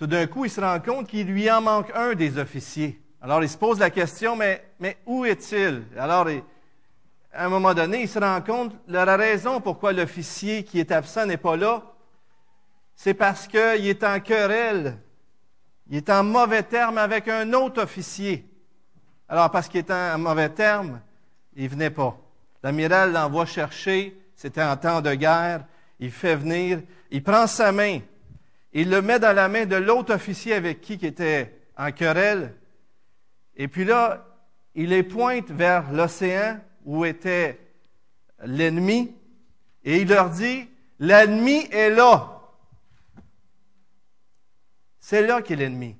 tout d'un coup, il se rend compte qu'il lui en manque un des officiers. Alors, il se pose la question, mais, où est-il? Alors, à un moment donné, il se rend compte, la raison pourquoi l'officier qui est absent n'est pas là, c'est parce qu'il est en querelle, il est en mauvais terme avec un autre officier. Alors, parce qu'il est en mauvais terme, il venait pas. L'amiral l'envoie chercher, c'était en temps de guerre, il fait venir, il prend sa main, il le met dans la main de l'autre officier avec qui qui était en querelle, et puis là, il les pointe vers l'océan où était l'ennemi, et il leur dit, l'ennemi est là. C'est là qu'est l'ennemi.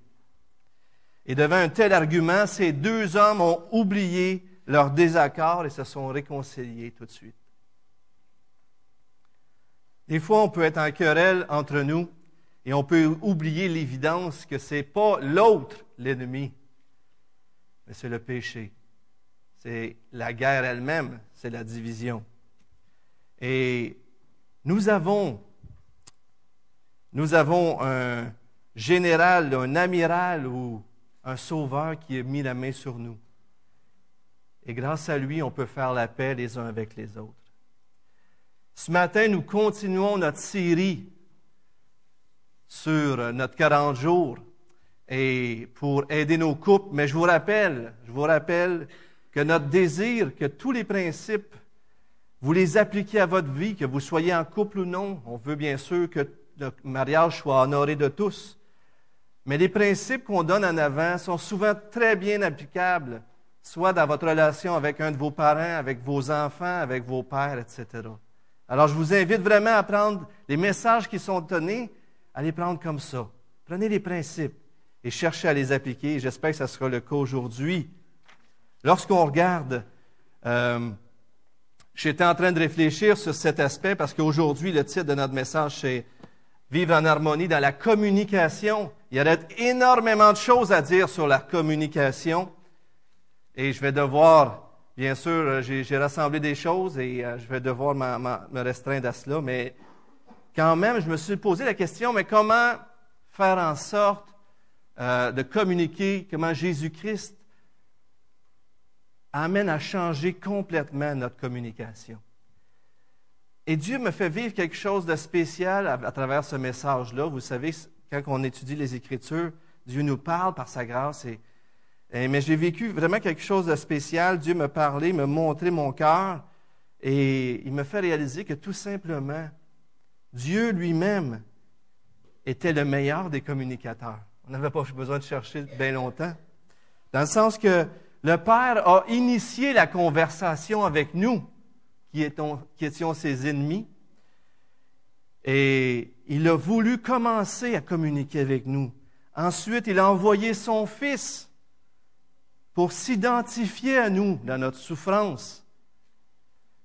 Et devant un tel argument, ces deux hommes ont oublié leur désaccord et se sont réconciliés tout de suite. Des fois, on peut être en querelle entre nous et on peut oublier l'évidence que ce n'est pas l'autre l'ennemi, mais c'est le péché. C'est la guerre elle-même, c'est la division. Et nous avons, nous avons un général, un amiral ou un sauveur qui a mis la main sur nous. Et grâce à lui, on peut faire la paix les uns avec les autres. Ce matin, nous continuons notre série sur notre 40 jours et pour aider nos couples. Mais je vous rappelle, je vous rappelle que notre désir, que tous les principes, vous les appliquez à votre vie, que vous soyez en couple ou non. On veut bien sûr que le mariage soit honoré de tous. Mais les principes qu'on donne en avant sont souvent très bien applicables, soit dans votre relation avec un de vos parents, avec vos enfants, avec vos pères, etc. Alors, je vous invite vraiment à prendre les messages qui sont donnés, à les prendre comme ça. Prenez les principes et cherchez à les appliquer. J'espère que ce sera le cas aujourd'hui. Lorsqu'on regarde, euh, j'étais en train de réfléchir sur cet aspect parce qu'aujourd'hui, le titre de notre message, c'est Vivre en harmonie dans la communication. Il y aurait énormément de choses à dire sur la communication. Et je vais devoir, bien sûr, euh, j'ai rassemblé des choses et euh, je vais devoir me restreindre à cela. Mais quand même, je me suis posé la question, mais comment faire en sorte euh, de communiquer, comment Jésus-Christ amène à changer complètement notre communication? Et Dieu me fait vivre quelque chose de spécial à, travers ce message-là. Vous savez, quand on étudie les Écritures, Dieu nous parle par sa grâce. Mais j'ai vécu vraiment quelque chose de spécial. Dieu me parlait, me montrait mon cœur. Et il me fait réaliser que tout simplement, Dieu lui-même était le meilleur des communicateurs. On n'avait pas besoin de chercher bien longtemps. Dans le sens que le Père a initié la conversation avec nous qui, étions ses ennemis. Et il a voulu commencer à communiquer avec nous. Ensuite, il a envoyé son Fils pour s'identifier à nous dans notre souffrance.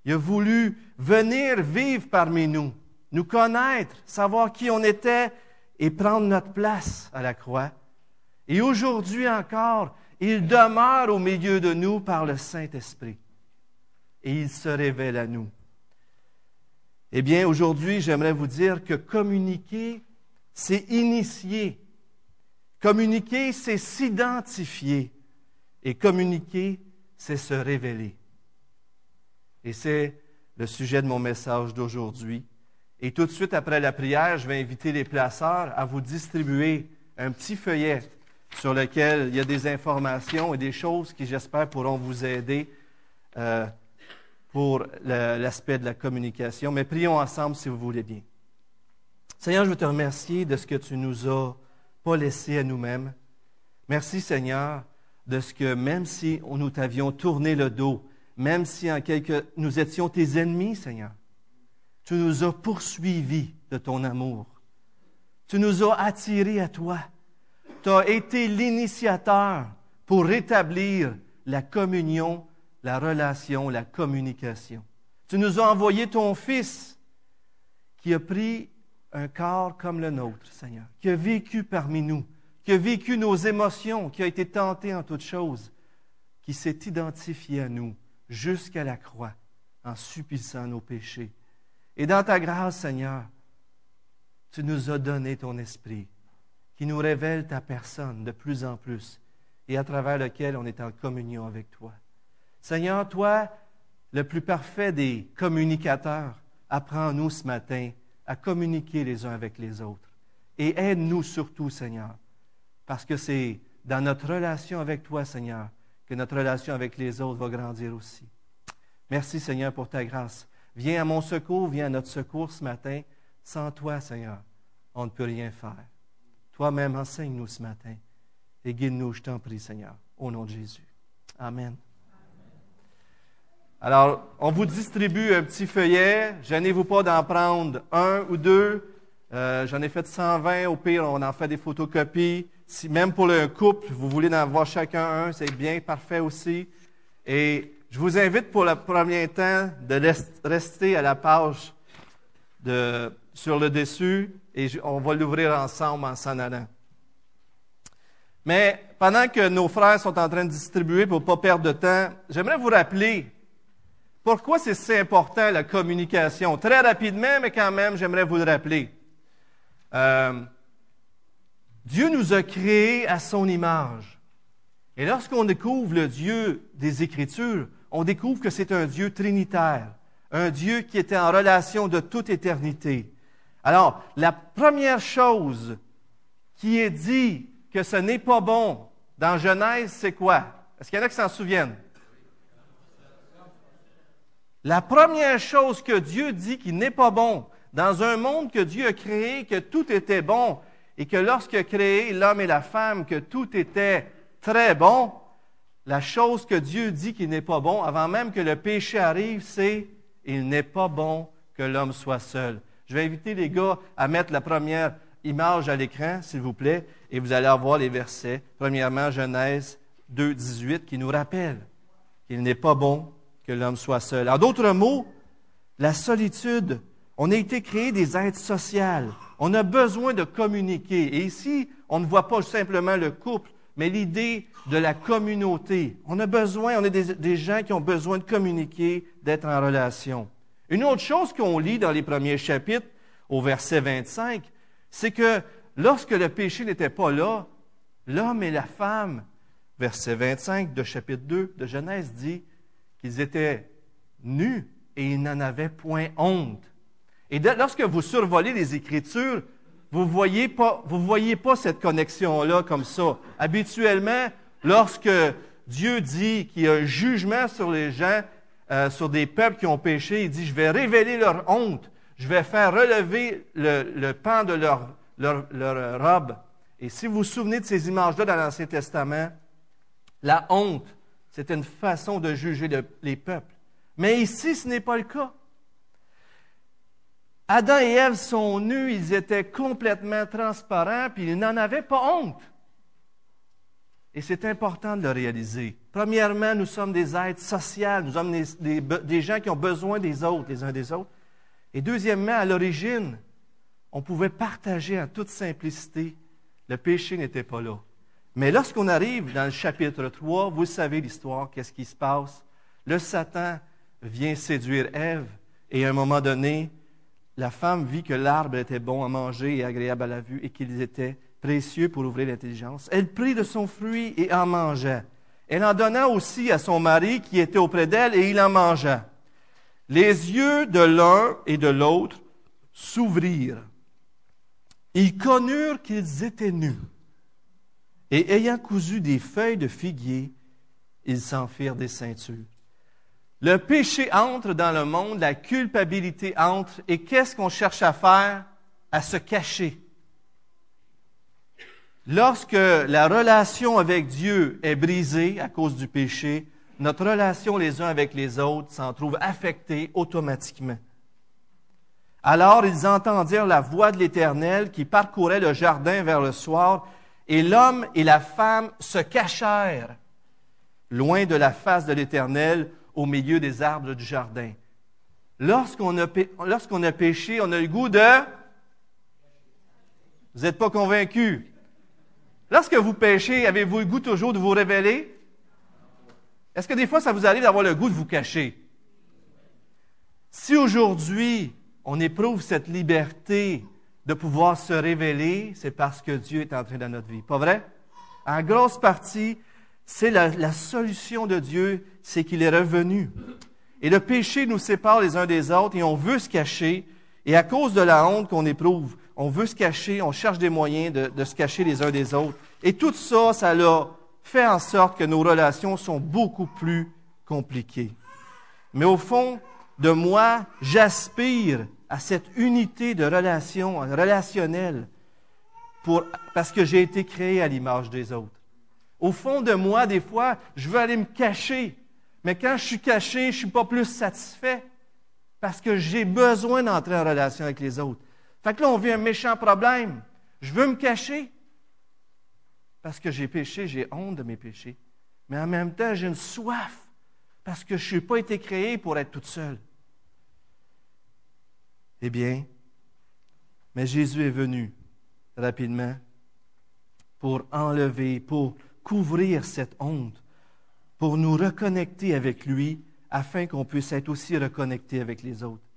Il a voulu venir vivre parmi nous, nous connaître, savoir qui on était et prendre notre place à la croix. Et aujourd'hui encore, il demeure au milieu de nous par le Saint-Esprit et il se révèle à nous. Eh bien, aujourd'hui, j'aimerais vous dire que communiquer, c'est initier. Communiquer, c'est s'identifier. Et communiquer, c'est se révéler. Et c'est le sujet de mon message d'aujourd'hui. Et tout de suite après la prière, je vais inviter les placeurs à vous distribuer un petit feuillet sur lequel il y a des informations et des choses qui, j'espère, pourront vous aider. Euh, pour l'aspect de la communication. Mais prions ensemble si vous voulez bien. Seigneur, je veux te remercier de ce que tu nous as pas laissé à nous-mêmes. Merci, Seigneur, de ce que même si nous t'avions tourné le dos, même si en quelque, nous étions tes ennemis, Seigneur, tu nous as poursuivis de ton amour. Tu nous as attirés à toi. Tu as été l'initiateur pour rétablir la communion la relation, la communication. Tu nous as envoyé ton Fils qui a pris un corps comme le nôtre, Seigneur, qui a vécu parmi nous, qui a vécu nos émotions, qui a été tenté en toutes choses, qui s'est identifié à nous jusqu'à la croix en subissant nos péchés. Et dans ta grâce, Seigneur, tu nous as donné ton esprit qui nous révèle ta personne de plus en plus et à travers lequel on est en communion avec toi. Seigneur, toi, le plus parfait des communicateurs, apprends-nous ce matin à communiquer les uns avec les autres. Et aide-nous surtout, Seigneur, parce que c'est dans notre relation avec toi, Seigneur, que notre relation avec les autres va grandir aussi. Merci, Seigneur, pour ta grâce. Viens à mon secours, viens à notre secours ce matin. Sans toi, Seigneur, on ne peut rien faire. Toi-même, enseigne-nous ce matin et guide-nous, je t'en prie, Seigneur, au nom de Jésus. Amen. Alors, on vous distribue un petit feuillet. Gênez-vous pas d'en prendre un ou deux. Euh, j'en ai fait 120. Au pire, on en fait des photocopies. Si même pour le couple, vous voulez en avoir chacun un, c'est bien parfait aussi. Et je vous invite pour le premier temps de rester à la page sur le dessus et on va l'ouvrir ensemble en s'en allant. Mais pendant que nos frères sont en train de distribuer pour ne pas perdre de temps, j'aimerais vous rappeler pourquoi c'est si important la communication. Très rapidement, mais quand même, j'aimerais vous le rappeler. Euh, Dieu nous a créés à son image. Et lorsqu'on découvre le Dieu des Écritures, on découvre que c'est un Dieu trinitaire, un Dieu qui était en relation de toute éternité. Alors, la première chose qui est dit que ce n'est pas bon dans Genèse, c'est quoi? Est-ce qu'il y en a qui s'en souviennent? La première chose que Dieu dit qui n'est pas bon, dans un monde que Dieu a créé, que tout était bon, et que lorsqu'il a créé l'homme et la femme, que tout était très bon, la chose que Dieu dit qui n'est pas bon, avant même que le péché arrive, c'est il n'est pas bon que l'homme soit seul. Je vais inviter les gars à mettre la première image à l'écran, s'il vous plaît, et vous allez avoir les versets. Premièrement, Genèse 2, 18, qui nous rappelle qu'il n'est pas bon que l'homme soit seul. En d'autres mots, la solitude, on a été créé des êtres sociaux. On a besoin de communiquer. Et ici, on ne voit pas simplement le couple, mais l'idée de la communauté. On a besoin, on est des, gens qui ont besoin de communiquer, d'être en relation. Une autre chose qu'on lit dans les premiers chapitres, au verset 25, c'est que lorsque le péché n'était pas là, l'homme et la femme, verset 25 de chapitre 2 de Genèse dit qu'ils étaient nus et ils n'en avaient point honte. Et lorsque vous survolez les Écritures, vous ne voyez pas, voyez pas cette connexion-là comme ça. Habituellement, lorsque Dieu dit qu'il y a un jugement sur les gens, euh, sur des peuples qui ont péché. Il dit, je vais révéler leur honte. Je vais faire relever le, pan de leur, leur, robe. Et si vous vous souvenez de ces images-là dans l'Ancien Testament, la honte, c'est une façon de juger les peuples. Mais ici, ce n'est pas le cas. Adam et Ève sont nus, ils étaient complètement transparents, puis ils n'en avaient pas honte. Et c'est important de le réaliser. Premièrement, nous sommes des êtres sociaux, nous sommes des, gens qui ont besoin des autres, les uns des autres. Et deuxièmement, à l'origine, on pouvait partager en toute simplicité. Le péché n'était pas là. Mais lorsqu'on arrive dans le chapitre 3, vous savez l'histoire, qu'est-ce qui se passe? Le Satan vient séduire Ève et à un moment donné, la femme vit que l'arbre était bon à manger et agréable à la vue et qu'ils étaient précieux pour ouvrir l'intelligence. Elle prit de son fruit et en mangea. Elle en donna aussi à son mari qui était auprès d'elle et il en mangea. Les yeux de l'un et de l'autre s'ouvrirent. Ils connurent qu'ils étaient nus. Et ayant cousu des feuilles de figuier, ils s'en firent des ceintures. Le péché entre dans le monde, la culpabilité entre, et qu'est-ce qu'on cherche à faire? À se cacher. Lorsque la relation avec Dieu est brisée à cause du péché, notre relation les uns avec les autres s'en trouve affectée automatiquement. Alors ils entendirent la voix de l'Éternel qui parcourait le jardin vers le soir, et l'homme et la femme se cachèrent loin de la face de l'Éternel au milieu des arbres du jardin. Lorsqu'on a, péché, on a le goût de... Vous n'êtes pas convaincus? Lorsque vous péchez, avez-vous le goût toujours de vous révéler? Est-ce que des fois, ça vous arrive d'avoir le goût de vous cacher? Si aujourd'hui, on éprouve cette liberté de pouvoir se révéler, c'est parce que Dieu est entré dans notre vie. Pas vrai? En grosse partie, c'est la, la, solution de Dieu, c'est qu'il est revenu. Et le péché nous sépare les uns des autres et on veut se cacher. Et à cause de la honte qu'on éprouve, on veut se cacher, on cherche des moyens de, de, se cacher les uns des autres. Et tout ça, ça a fait en sorte que nos relations sont beaucoup plus compliquées. Mais au fond de moi, j'aspire à cette unité de relation relationnelle pour, parce que j'ai été créé à l'image des autres. Au fond de moi, des fois, je veux aller me cacher. Mais quand je suis caché, je ne suis pas plus satisfait parce que j'ai besoin d'entrer en relation avec les autres. Fait que là, on vit un méchant problème. Je veux me cacher parce que j'ai péché, j'ai honte de mes péchés. Mais en même temps, j'ai une soif parce que je n'ai pas été créé pour être toute seule. Eh bien, mais Jésus est venu rapidement pour enlever, pour couvrir cette honte, pour nous reconnecter avec lui, afin qu'on puisse être aussi reconnecté avec les autres.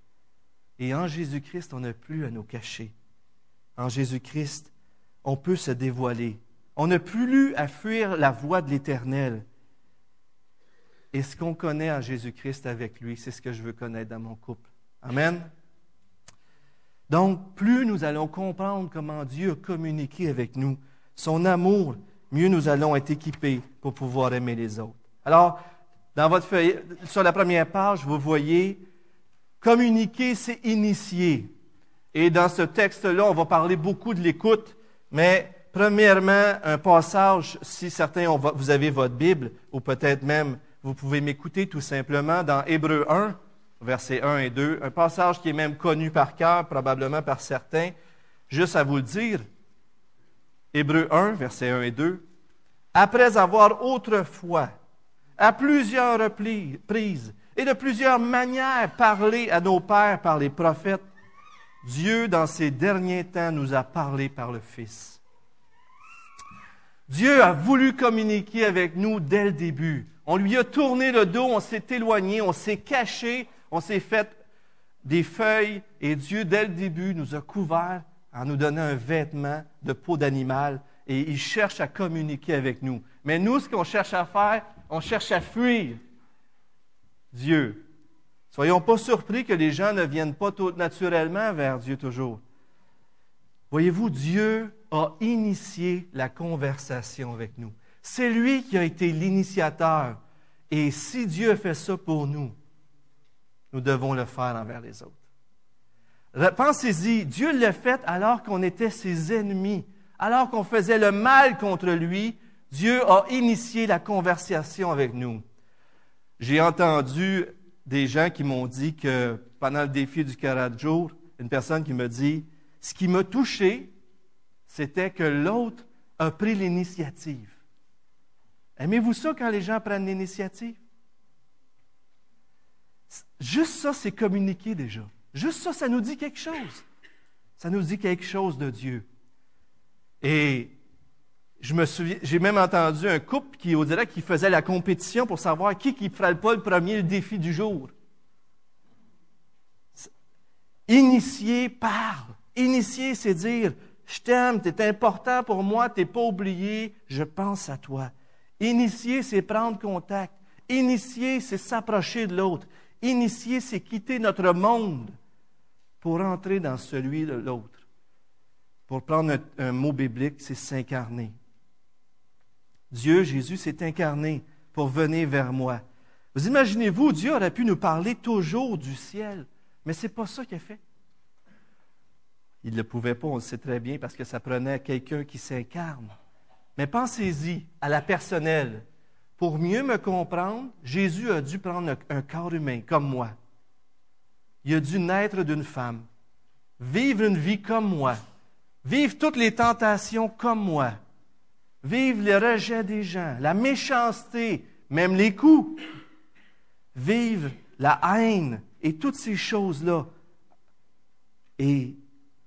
Et en Jésus-Christ, on n'a plus à nous cacher. En Jésus-Christ, on peut se dévoiler. On n'a plus à fuir la voie de l'Éternel. Et ce qu'on connaît en Jésus-Christ avec lui, c'est ce que je veux connaître dans mon couple. Amen. Donc, plus nous allons comprendre comment Dieu a communiqué avec nous, son amour, mieux nous allons être équipés pour pouvoir aimer les autres. Alors, sur la première page, vous voyez, communiquer, c'est initier. Et dans ce texte-là, on va parler beaucoup de l'écoute, mais premièrement, un passage, si certains, vous avez votre Bible, ou peut-être même, vous pouvez m'écouter tout simplement dans Hébreu 1, versets 1 et 2, un passage qui est même connu par cœur, probablement par certains, juste à vous le dire. Hébreu 1, versets 1 et 2. Après avoir autrefois, à plusieurs reprises et de plusieurs manières parlé à nos pères par les prophètes, Dieu, dans ces derniers temps, nous a parlé par le Fils. Dieu a voulu communiquer avec nous dès le début. On lui a tourné le dos, on s'est éloigné, on s'est caché on s'est fait des feuilles et Dieu, dès le début, nous a couverts en nous donnant un vêtement de peau d'animal et il cherche à communiquer avec nous. Mais nous, ce qu'on cherche à faire, on cherche à fuir Dieu. Soyons pas surpris que les gens ne viennent pas tout naturellement vers Dieu toujours. Voyez-vous, Dieu a initié la conversation avec nous. C'est lui qui a été l'initiateur. Et si Dieu fait ça pour nous, nous devons le faire envers les autres. Pensez-y, Dieu l'a fait alors qu'on était ses ennemis, alors qu'on faisait le mal contre lui. Dieu a initié la conversation avec nous. J'ai entendu des gens qui m'ont dit que pendant le défi du 40 jours, une personne qui me dit, ce qui m'a touché, c'était que l'autre a pris l'initiative. Aimez-vous ça quand les gens prennent l'initiative? Juste ça, c'est communiquer déjà. Juste ça, ça nous dit quelque chose. Ça nous dit quelque chose de Dieu. Et j'ai même entendu un couple qui, au direct, qui faisait la compétition pour savoir qui qui ferait pas le premier défi du jour. Initier parle. Initier, c'est dire, je t'aime, tu es important pour moi, tu n'es pas oublié, je pense à toi. Initier, c'est prendre contact. Initier, c'est s'approcher de l'autre. Initier, c'est quitter notre monde pour entrer dans celui de l'autre. Pour prendre un, mot biblique, c'est s'incarner. Dieu, Jésus, s'est incarné pour venir vers moi. Vous imaginez-vous, Dieu aurait pu nous parler toujours du ciel, mais ce n'est pas ça qu'il a fait. Il ne le pouvait pas, on le sait très bien, parce que ça prenait quelqu'un qui s'incarne. Mais pensez-y à la personnelle. Pour mieux me comprendre, Jésus a dû prendre un corps humain comme moi. Il a dû naître d'une femme, vivre une vie comme moi, vivre toutes les tentations comme moi, vivre le rejet des gens, la méchanceté, même les coups, vivre la haine et toutes ces choses-là. Et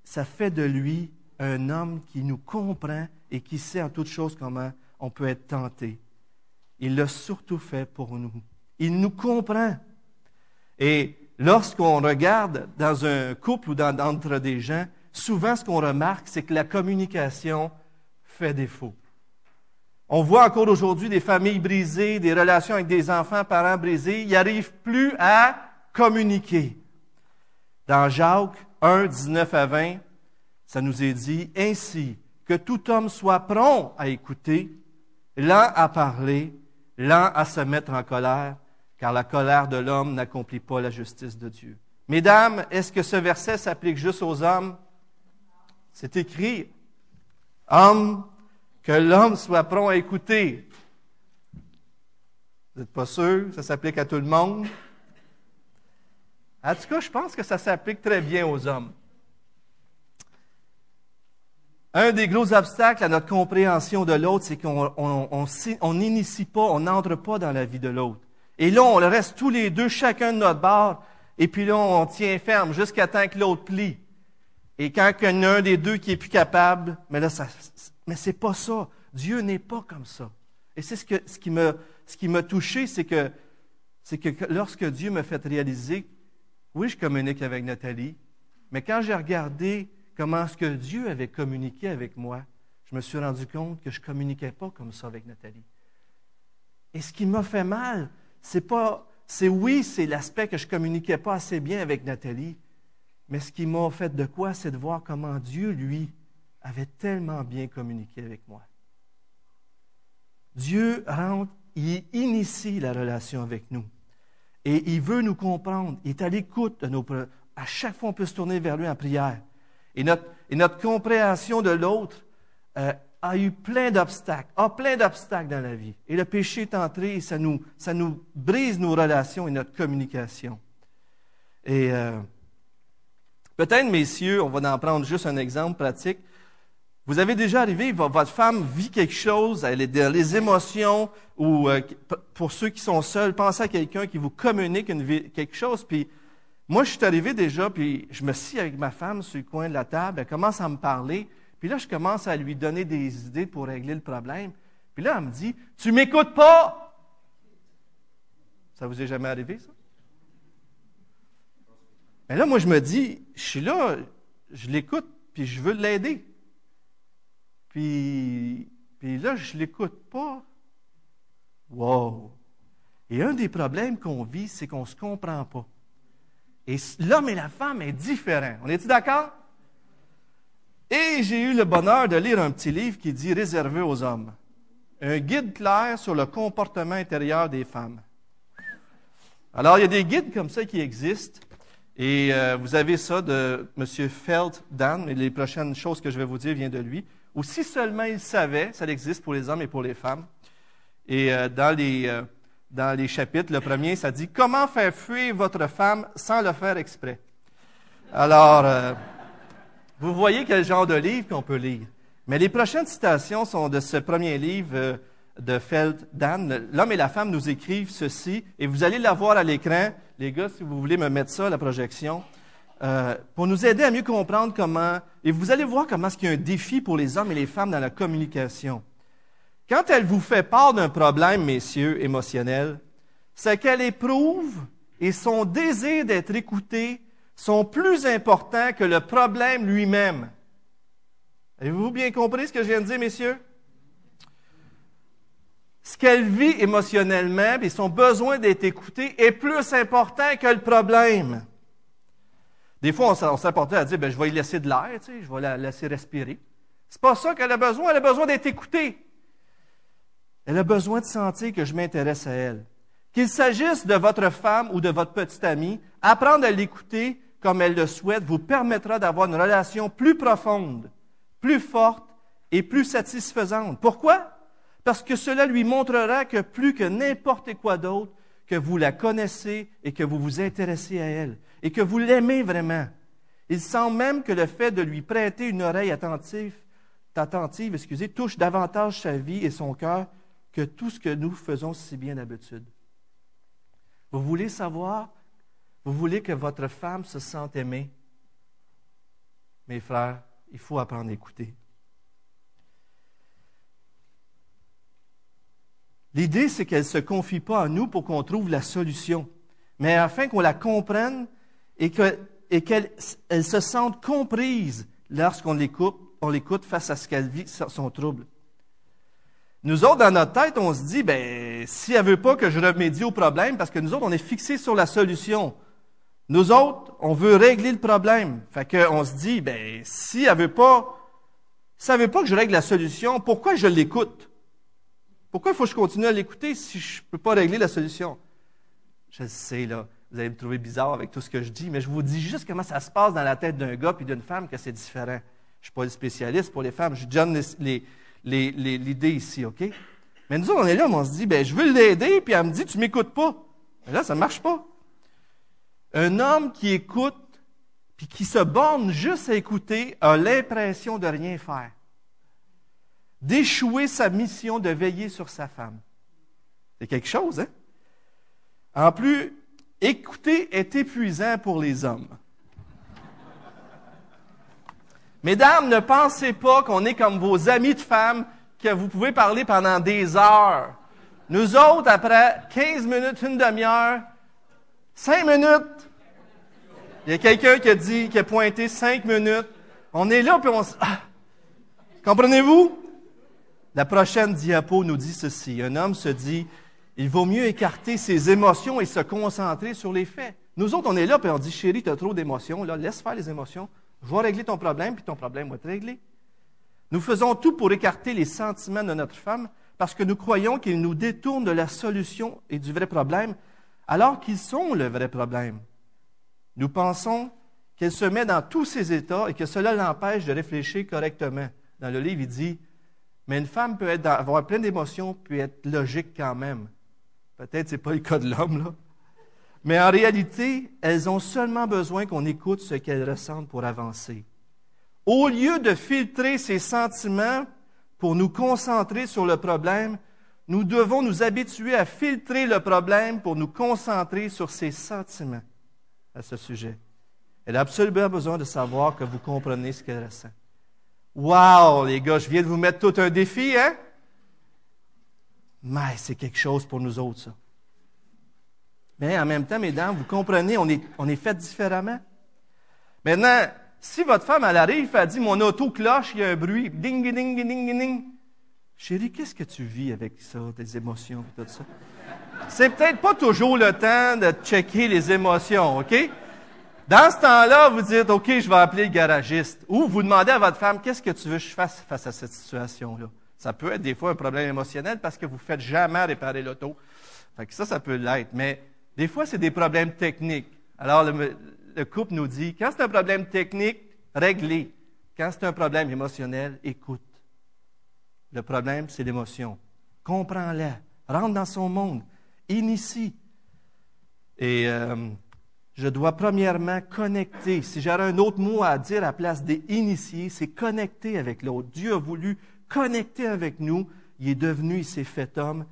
ça fait de lui un homme qui nous comprend et qui sait en toutes choses comment on peut être tenté. Il l'a surtout fait pour nous. Il nous comprend. Et lorsqu'on regarde dans un couple ou dans, entre des gens, souvent ce qu'on remarque, c'est que la communication fait défaut. On voit encore aujourd'hui des familles brisées, des relations avec des enfants, parents brisés. Ils n'arrivent plus à communiquer. Dans Jacques 1, 19 à 20, ça nous est dit, ainsi que tout homme soit prompt à écouter, lent à parler, lent à se mettre en colère, car la colère de l'homme n'accomplit pas la justice de Dieu. Mesdames, est-ce que ce verset s'applique juste aux hommes? C'est écrit, homme, que l'homme soit prompt à écouter. Vous n'êtes pas sûr? Ça s'applique à tout le monde? En tout cas, je pense que ça s'applique très bien aux hommes. Un des gros obstacles à notre compréhension de l'autre, c'est qu'on n'initie pas, on n'entre pas dans la vie de l'autre. Et là, on reste tous les deux, chacun de notre bord, et puis là, on tient ferme jusqu'à temps que l'autre plie. Et quand il y en a un des deux qui est plus capable, mais là, ça, mais c'est pas ça. Dieu n'est pas comme ça. Et c'est ce, que, ce qui m'a, ce touché, c'est que, c'est que lorsque Dieu m'a fait réaliser, oui, je communique avec Nathalie, mais quand j'ai regardé comment est-ce que Dieu avait communiqué avec moi, je me suis rendu compte que je ne communiquais pas comme ça avec Nathalie. Et ce qui m'a fait mal, c'est pas, c'est oui, c'est l'aspect que je communiquais pas assez bien avec Nathalie, mais ce qui m'a fait de quoi, c'est de voir comment Dieu, lui, avait tellement bien communiqué avec moi. Dieu rentre, il initie la relation avec nous. Et il veut nous comprendre. Il est à l'écoute de nos... À chaque fois, on peut se tourner vers lui en prière. Et notre, compréhension de l'autre euh, a eu plein d'obstacles, a plein d'obstacles dans la vie. Et le péché est entré et ça nous, ça nous brise nos relations et notre communication. Et euh, peut-être, messieurs, on va en prendre juste un exemple pratique. Vous avez déjà arrivé, votre femme vit quelque chose, elle est dans les émotions, ou euh, pour ceux qui sont seuls, pensez à quelqu'un qui vous communique quelque chose, puis moi, je suis arrivé déjà, puis je me suis avec ma femme sur le coin de la table, elle commence à me parler, puis là, je commence à lui donner des idées pour régler le problème. Puis là, elle me dit, tu m'écoutes pas! Ça vous est jamais arrivé, ça? Mais là, moi, je me dis, je suis là, je l'écoute, puis je veux l'aider. Puis, puis là, je l'écoute pas. Wow! Et un des problèmes qu'on vit, c'est qu'on ne se comprend pas. Et l'homme et la femme est différent. On est-tu d'accord? Et j'ai eu le bonheur de lire un petit livre qui dit Réservé aux hommes. Un guide clair sur le comportement intérieur des femmes. Alors, il y a des guides comme ça qui existent. Et euh, vous avez ça de M. Feld Dan, et les prochaines choses que je vais vous dire viennent de lui ou si seulement il savait, ça existe pour les hommes et pour les femmes. Et euh, dans, les, euh, dans les chapitres, le premier, ça dit Comment faire fuir votre femme sans le faire exprès Alors, vous voyez quel genre de livre qu'on peut lire. Mais les prochaines citations sont de ce premier livre de Feld Dan. L'homme et la femme nous écrivent ceci, et vous allez la voir à l'écran. Les gars, si vous voulez me mettre ça la projection. Euh, pour nous aider à mieux comprendre comment, et vous allez voir comment est-ce qu'il y a un défi pour les hommes et les femmes dans la communication. Quand elle vous fait part d'un problème, messieurs, émotionnel, c'est qu'elle éprouve et son désir d'être écoutée sont plus importants que le problème lui-même. Avez-vous bien compris ce que je viens de dire, messieurs? Ce qu'elle vit émotionnellement et son besoin d'être écoutée est plus important que le problème. Des fois, on s'apportait à dire, ben, je vais y laisser de l'air, je vais la laisser respirer. C'est pas ça qu'elle a besoin. Elle a besoin d'être écoutée. Elle a besoin de sentir que je m'intéresse à elle. Qu'il s'agisse de votre femme ou de votre petite amie, apprendre à l'écouter comme elle le souhaite vous permettra d'avoir une relation plus profonde, plus forte et plus satisfaisante. Pourquoi? Parce que cela lui montrera que plus que n'importe quoi d'autre, que vous la connaissez et que vous vous intéressez à elle et que vous l'aimez vraiment. Il semble même que le fait de lui prêter une oreille attentive, attentive excusez, touche davantage sa vie et son cœur que tout ce que nous faisons si bien d'habitude. Vous voulez savoir, vous voulez que votre femme se sente aimée? Mes frères, il faut apprendre à écouter. L'idée, c'est qu'elle ne se confie pas à nous pour qu'on trouve la solution, mais afin qu'on la comprenne et qu'elle se sente comprise, lorsqu'on l'écoute, on l'écoute face à ce qu'elle vit, son trouble. Nous autres, dans notre tête, on se dit, ben, si elle veut pas que je remédie au problème, parce que nous autres, on est fixés sur la solution. Nous autres, on veut régler le problème. Fait qu'on se dit, ben, si elle veut pas, si elle veut pas que je règle la solution, pourquoi je l'écoute? Pourquoi il faut que je continue à l'écouter si je peux pas régler la solution? Je sais, là, vous allez me trouver bizarre avec tout ce que je dis, mais je vous dis juste comment ça se passe dans la tête d'un gars et d'une femme que c'est différent. Je suis pas le spécialiste pour les femmes, je donne l'idée ici, OK? Mais nous, on est là, on se dit, ben, je veux l'aider, puis elle me dit, tu m'écoutes pas. Mais là, ça ne marche pas. Un homme qui écoute, puis qui se borne juste à écouter, a l'impression de rien faire. D'échouer sa mission de veiller sur sa femme. C'est quelque chose, hein? En plus, écouter est épuisant pour les hommes. Mesdames, ne pensez pas qu'on est comme vos amis de femmes que vous pouvez parler pendant des heures. Nous autres, après 15 minutes, une demi-heure, 5 minutes, il y a quelqu'un qui a dit, qui a pointé 5 minutes. On est là, puis on se... Ah! Comprenez-vous? La prochaine diapo nous dit ceci. Un homme se dit, il vaut mieux écarter ses émotions et se concentrer sur les faits. Nous autres, on est là, puis on dit, chérie, tu as trop d'émotions, là, laisse faire les émotions. Je vais régler ton problème, puis ton problème va être réglé. Nous faisons tout pour écarter les sentiments de notre femme parce que nous croyons qu'ils nous détournent de la solution et du vrai problème, alors qu'ils sont le vrai problème. Nous pensons qu'elle se met dans tous ses états et que cela l'empêche de réfléchir correctement. Dans le livre, il dit, mais une femme peut avoir plein d'émotions, puis être logique quand même. Peut-être ce n'est pas le cas de l'homme, là. Mais en réalité, elles ont seulement besoin qu'on écoute ce qu'elles ressentent pour avancer. Au lieu de filtrer ces sentiments pour nous concentrer sur le problème, nous devons nous habituer à filtrer le problème pour nous concentrer sur ses sentiments à ce sujet. Elle a absolument besoin de savoir que vous comprenez ce qu'elle ressent. Wow, les gars, je viens de vous mettre tout un défi, hein? Mais c'est quelque chose pour nous autres, ça. Mais en même temps, mesdames, vous comprenez, on est, on est fait différemment. Maintenant, si votre femme, elle arrive, elle dit, mon auto cloche, il y a un bruit, ding, ding, ding, ding, ding. Chérie, qu'est-ce que tu vis avec ça, tes émotions et tout ça? C'est peut-être pas toujours le temps de checker les émotions, OK? Dans ce temps-là, vous dites, OK, je vais appeler le garagiste. Ou vous demandez à votre femme, qu'est-ce que tu veux que je fasse face à cette situation-là? Ça peut être des fois un problème émotionnel parce que vous ne faites jamais réparer l'auto. Ça, ça peut l'être. Mais des fois, c'est des problèmes techniques. Alors, le, couple nous dit, quand c'est un problème technique, réglez. Quand c'est un problème émotionnel, écoute. Le problème, c'est l'émotion. Comprends-la. Rentre dans son monde. Initie. Et euh, je dois premièrement connecter. Si j'aurais un autre mot à dire à la place des initiés, c'est connecter avec l'autre. Dieu a voulu connecter avec nous. Il est devenu, il s'est fait homme.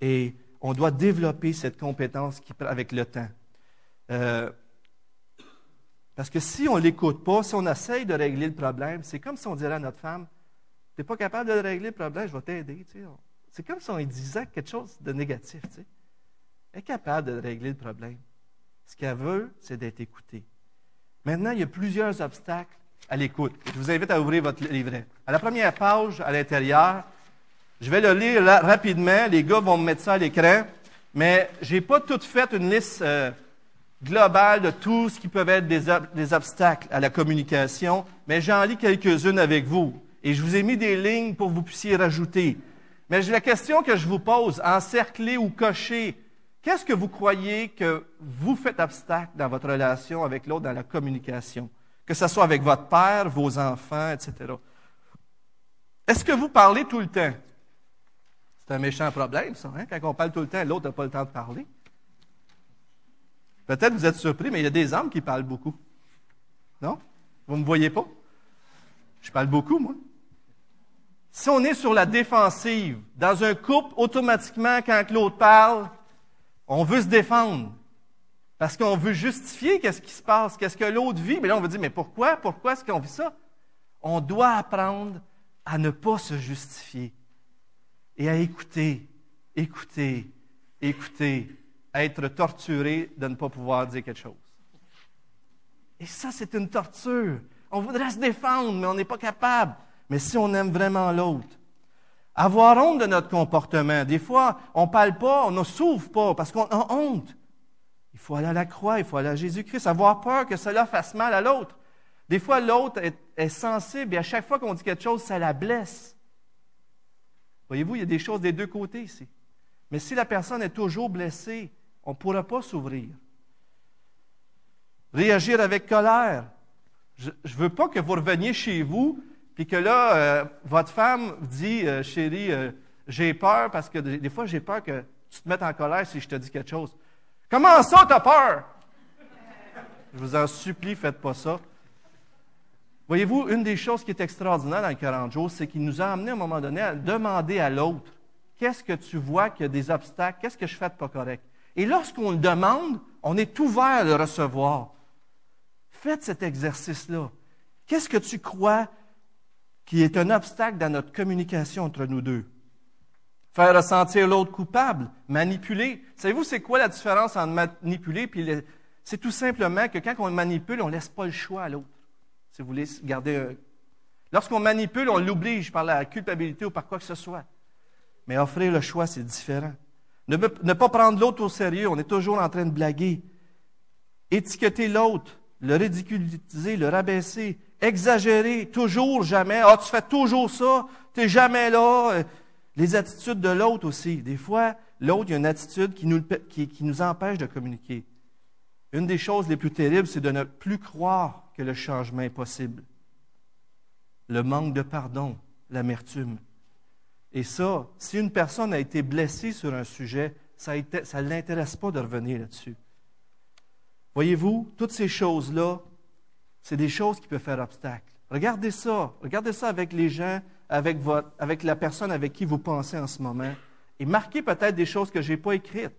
Et on doit développer cette compétence avec le temps. Euh, parce que si on ne l'écoute pas, si on essaye de régler le problème, c'est comme si on dirait à notre femme, tu n'es pas capable de régler le problème, je vais t'aider. C'est comme si on disait quelque chose de négatif. Est capable de régler le problème. Ce qu'elle veut, c'est d'être écoutée. Maintenant, il y a plusieurs obstacles à l'écoute. Je vous invite à ouvrir votre livret. À la première page, à l'intérieur, je vais le lire rapidement. Les gars vont me mettre ça à l'écran. Mais je n'ai pas tout fait une liste euh, globale de tout ce qui peut être des, obstacles à la communication, mais j'en lis quelques-unes avec vous. Et je vous ai mis des lignes pour que vous puissiez rajouter. Mais la question que je vous pose, encercler ou cocher, qu'est-ce que vous croyez que vous faites obstacle dans votre relation avec l'autre, dans la communication? Que ce soit avec votre père, vos enfants, etc. Est-ce que vous parlez tout le temps? C'est un méchant problème, ça. Hein? Quand on parle tout le temps, l'autre n'a pas le temps de parler. Peut-être vous êtes surpris, mais il y a des hommes qui parlent beaucoup. Non? Vous ne me voyez pas? Je parle beaucoup, moi. Si on est sur la défensive, dans un couple, automatiquement, quand l'autre parle, on veut se défendre. Parce qu'on veut justifier qu'est-ce qui se passe, qu'est-ce que l'autre vit. Mais là, on veut dire, mais pourquoi? Pourquoi est-ce qu'on vit ça? On doit apprendre à ne pas se justifier et à écouter, écouter, écouter, être torturé de ne pas pouvoir dire quelque chose. Et ça, c'est une torture. On voudrait se défendre, mais on n'est pas capable. Mais si on aime vraiment l'autre, avoir honte de notre comportement. Des fois, on ne parle pas, on ne s'ouvre pas parce qu'on a honte. Il faut aller à la croix, il faut aller à Jésus-Christ, avoir peur que cela fasse mal à l'autre. Des fois, l'autre est, sensible et à chaque fois qu'on dit quelque chose, ça la blesse. Voyez-vous, il y a des choses des deux côtés ici. Mais si la personne est toujours blessée, on ne pourra pas s'ouvrir. Réagir avec colère. Je ne veux pas que vous reveniez chez vous, puis que là, euh, votre femme dit, euh, chérie, euh, j'ai peur, parce que des fois, j'ai peur que tu te mettes en colère si je te dis quelque chose. Comment ça, tu as peur? Je vous en supplie, faites pas ça. Voyez-vous, une des choses qui est extraordinaire dans les 40 jours, c'est qu'il nous a amené à un moment donné à demander à l'autre, qu'est-ce que tu vois qu'il y a des obstacles, qu'est-ce que je fais de pas correct? Et lorsqu'on le demande, on est ouvert à le recevoir. Faites cet exercice-là. Qu'est-ce que tu crois qui est un obstacle dans notre communication entre nous deux? Faire ressentir l'autre coupable, manipuler. Savez-vous, c'est quoi la différence entre manipuler et c'est tout simplement que quand on manipule, on ne laisse pas le choix à l'autre si vous voulez garder un... Lorsqu'on manipule, on l'oblige par la culpabilité ou par quoi que ce soit. Mais offrir le choix, c'est différent. Ne pas prendre l'autre au sérieux, on est toujours en train de blaguer. Étiqueter l'autre, le ridiculiser, le rabaisser, exagérer, toujours, jamais. Ah, tu fais toujours ça, tu n'es jamais là. Les attitudes de l'autre aussi. Des fois, l'autre, il y a une attitude qui nous, qui nous empêche de communiquer. Une des choses les plus terribles, c'est de ne plus croire que le changement est possible. Le manque de pardon, l'amertume. Et ça, si une personne a été blessée sur un sujet, ça ne l'intéresse pas de revenir là-dessus. Voyez-vous, toutes ces choses-là, c'est des choses qui peuvent faire obstacle. Regardez ça. Regardez ça avec les gens, avec, la personne avec qui vous pensez en ce moment. Et marquez peut-être des choses que je n'ai pas écrites.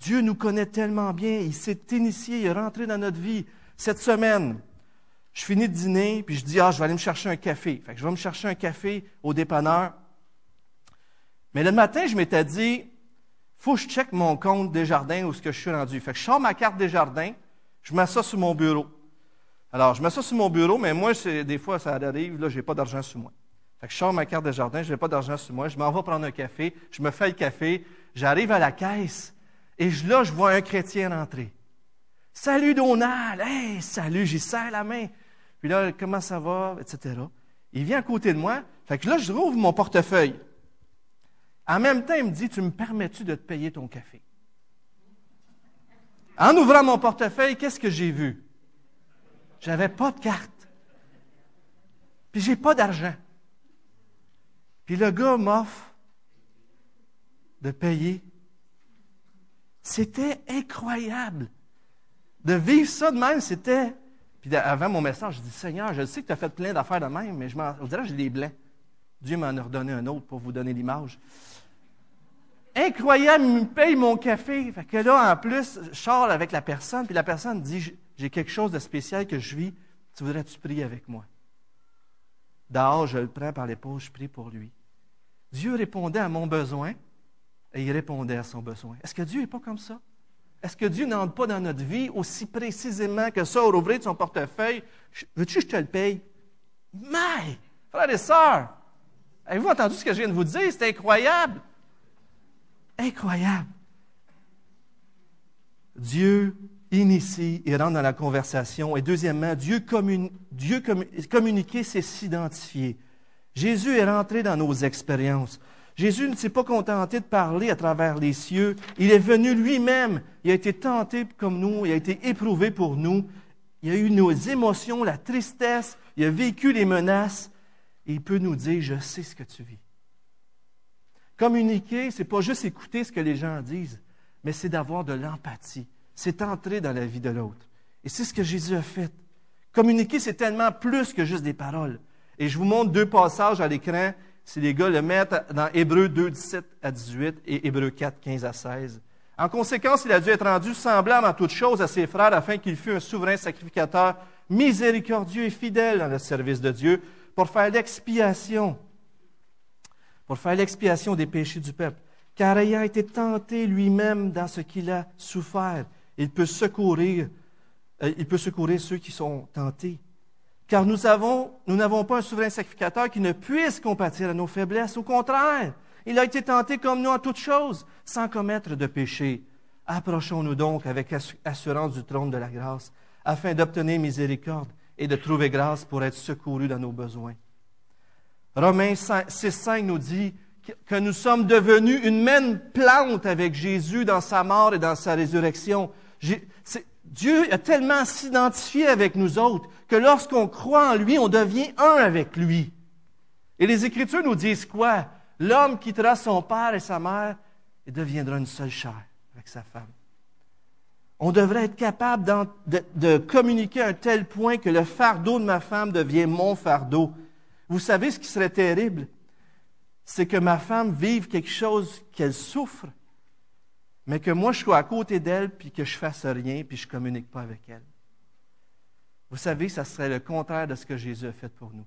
Dieu nous connaît tellement bien. Il s'est initié, il est rentré dans notre vie. Cette semaine, je finis de dîner, puis je dis, ah, je vais aller me chercher un café. Je vais me chercher un café au dépanneur. Mais le matin, je m'étais dit, faut que je check mon compte des jardins où ce que je suis rendu. Fait que je sors ma carte des jardins, je mets sur mon bureau. Alors, je mets ça sur mon bureau, mais moi, des fois, ça arrive, là, j'ai pas d'argent sur moi. Fait que je sors ma carte des jardins, je n'ai pas d'argent sur moi, je m'en vais prendre un café, je me fais le café, j'arrive à la caisse, et là, je vois un chrétien rentrer. Salut Donald! Hey, salut, j'y serre la main. Puis là, comment ça va, etc. Il vient à côté de moi. Fait que là, je rouvre mon portefeuille. En même temps, il me dit, tu me permets-tu de te payer ton café? En ouvrant mon portefeuille, qu'est-ce que j'ai vu? J'avais pas de carte. Puis j'ai pas d'argent. Puis le gars m'offre de payer. C'était incroyable. De vivre ça de même, c'était puis avant mon message, je dis Seigneur, je sais que tu as fait plein d'affaires de même, mais je m'en, dirait que j'ai des blancs. Dieu m'en a redonné un autre pour vous donner l'image. Incroyable, il me paye mon café. Fait que là, en plus, je avec la personne, puis la personne dit J'ai quelque chose de spécial que je vis, tu voudrais-tu prier avec moi? Dehors, je le prends par l'épaule, je prie pour lui. Dieu répondait à mon besoin et il répondait à son besoin. Est-ce que Dieu n'est pas comme ça? Est-ce que Dieu n'entre pas dans notre vie aussi précisément que ça, au rouvrir de son portefeuille? Veux-tu que je te le paye? Mais, frères et sœurs, avez-vous entendu ce que je viens de vous dire? C'est incroyable. Incroyable. Dieu initie et rentre dans la conversation. Et deuxièmement, Dieu, communiquer, c'est s'identifier. Jésus est rentré dans nos expériences. Jésus ne s'est pas contenté de parler à travers les cieux. Il est venu lui-même. Il a été tenté comme nous. Il a été éprouvé pour nous. Il a eu nos émotions, la tristesse. Il a vécu les menaces. Et il peut nous dire, je sais ce que tu vis. Communiquer, c'est pas juste écouter ce que les gens disent, mais c'est d'avoir de l'empathie. C'est entrer dans la vie de l'autre. Et c'est ce que Jésus a fait. Communiquer, c'est tellement plus que juste des paroles. Et je vous montre deux passages à l'écran si les gars le mettent dans Hébreu 2, 17 à 18 et Hébreu 4, 15 à 16. En conséquence, il a dû être rendu semblable en toutes choses à ses frères afin qu'il fût un souverain sacrificateur miséricordieux et fidèle dans le service de Dieu pour faire l'expiation, pour faire l'expiation des péchés du peuple. Car ayant été tenté lui-même dans ce qu'il a souffert, il peut secourir, euh, il peut secourir ceux qui sont tentés. Car nous nous n'avons pas un souverain sacrificateur qui ne puisse compatir à nos faiblesses. Au contraire, il a été tenté comme nous en toutes choses, sans commettre de péché. Approchons-nous donc avec assurance du trône de la grâce, afin d'obtenir miséricorde et de trouver grâce pour être secourus dans nos besoins. Romains 6.5 nous dit que nous sommes devenus une même plante avec Jésus dans sa mort et dans sa résurrection. Dieu a tellement s'identifié avec nous autres que lorsqu'on croit en lui, on devient un avec lui. Et les Écritures nous disent quoi? L'homme quittera son père et sa mère et deviendra une seule chair avec sa femme. On devrait être capable de, communiquer à un tel point que le fardeau de ma femme devient mon fardeau. Vous savez ce qui serait terrible? C'est que ma femme vive quelque chose qu'elle souffre, mais que moi je sois à côté d'elle, puis que je fasse rien, puis je ne communique pas avec elle. Vous savez, ça serait le contraire de ce que Jésus a fait pour nous.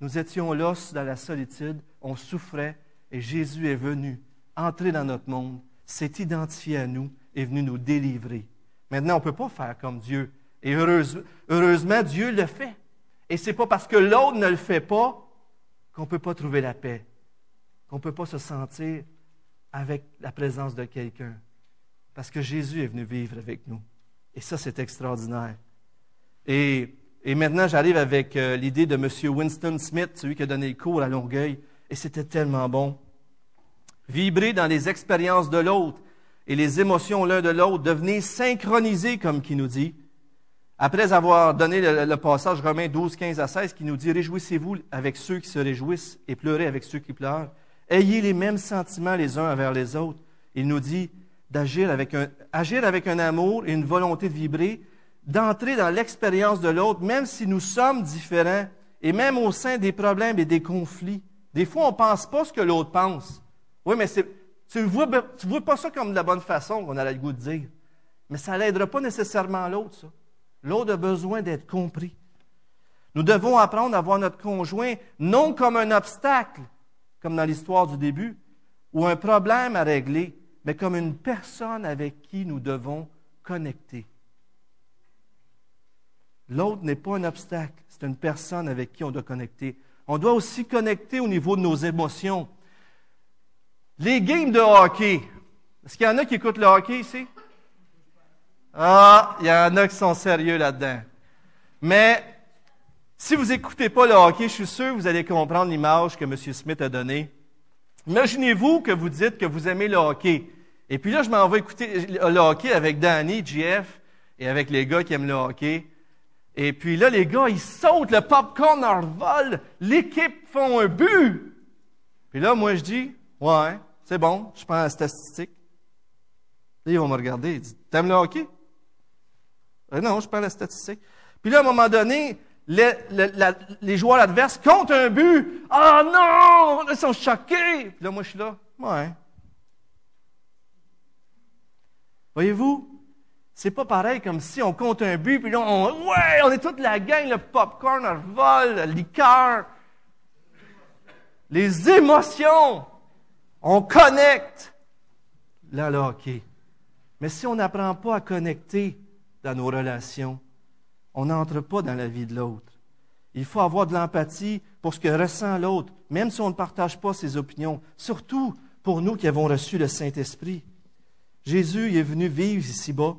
Nous étions là dans la solitude, on souffrait, et Jésus est venu, entrer dans notre monde, s'est identifié à nous, est venu nous délivrer. Maintenant, on ne peut pas faire comme Dieu. Et heureusement, Dieu le fait. Et ce n'est pas parce que l'autre ne le fait pas qu'on ne peut pas trouver la paix, qu'on ne peut pas se sentir avec la présence de quelqu'un. Parce que Jésus est venu vivre avec nous. Et ça, c'est extraordinaire. Et, maintenant, j'arrive avec euh, l'idée de M. Winston Smith, celui qui a donné le cours à Longueuil. Et c'était tellement bon. Vibrer dans les expériences de l'autre et les émotions l'un de l'autre, devenir synchronisés, comme qui nous dit. Après avoir donné le, passage Romains 12, 15 à 16, qui nous dit Réjouissez-vous avec ceux qui se réjouissent et pleurez avec ceux qui pleurent. Ayez les mêmes sentiments les uns envers les autres. Il nous dit d'agir avec un, amour et une volonté de vibrer, d'entrer dans l'expérience de l'autre, même si nous sommes différents, et même au sein des problèmes et des conflits. Des fois, on ne pense pas ce que l'autre pense. Oui, mais tu ne vois, vois, pas ça comme de la bonne façon qu'on a le goût de dire. Mais ça n'aidera pas nécessairement l'autre, ça. L'autre a besoin d'être compris. Nous devons apprendre à voir notre conjoint non comme un obstacle, comme dans l'histoire du début, ou un problème à régler, mais comme une personne avec qui nous devons connecter. L'autre n'est pas un obstacle, c'est une personne avec qui on doit connecter. On doit aussi connecter au niveau de nos émotions. Les games de hockey. Est-ce qu'il y en a qui écoutent le hockey ici? Ah, il y en a qui sont sérieux là-dedans. Mais si vous n'écoutez pas le hockey, je suis sûr que vous allez comprendre l'image que M. Smith a donnée. Imaginez-vous que vous dites que vous aimez le hockey. Et puis là, je m'en vais écouter le hockey avec Danny, JF et avec les gars qui aiment le hockey. Et puis là, les gars, ils sautent, le popcorn leur vole, l'équipe font un but. Puis là, moi, je dis, ouais, c'est bon, je prends la statistique. Là, ils vont me regarder, ils disent, t'aimes le hockey? Euh, non, je prends la statistique. Puis là, à un moment donné, les, joueurs adverses comptent un but. Ah non! Ils sont choqués. Puis là, moi, je suis là. Ouais. Voyez-vous? C'est pas pareil comme si on compte un but, puis là, on, ouais, on est toute la gang, le popcorn, le vol, le liqueur. Les émotions. On connecte. Là, là, OK. Mais si on n'apprend pas à connecter dans nos relations, on n'entre pas dans la vie de l'autre. Il faut avoir de l'empathie pour ce que ressent l'autre, même si on ne partage pas ses opinions, surtout pour nous qui avons reçu le Saint-Esprit. Jésus est venu vivre ici-bas,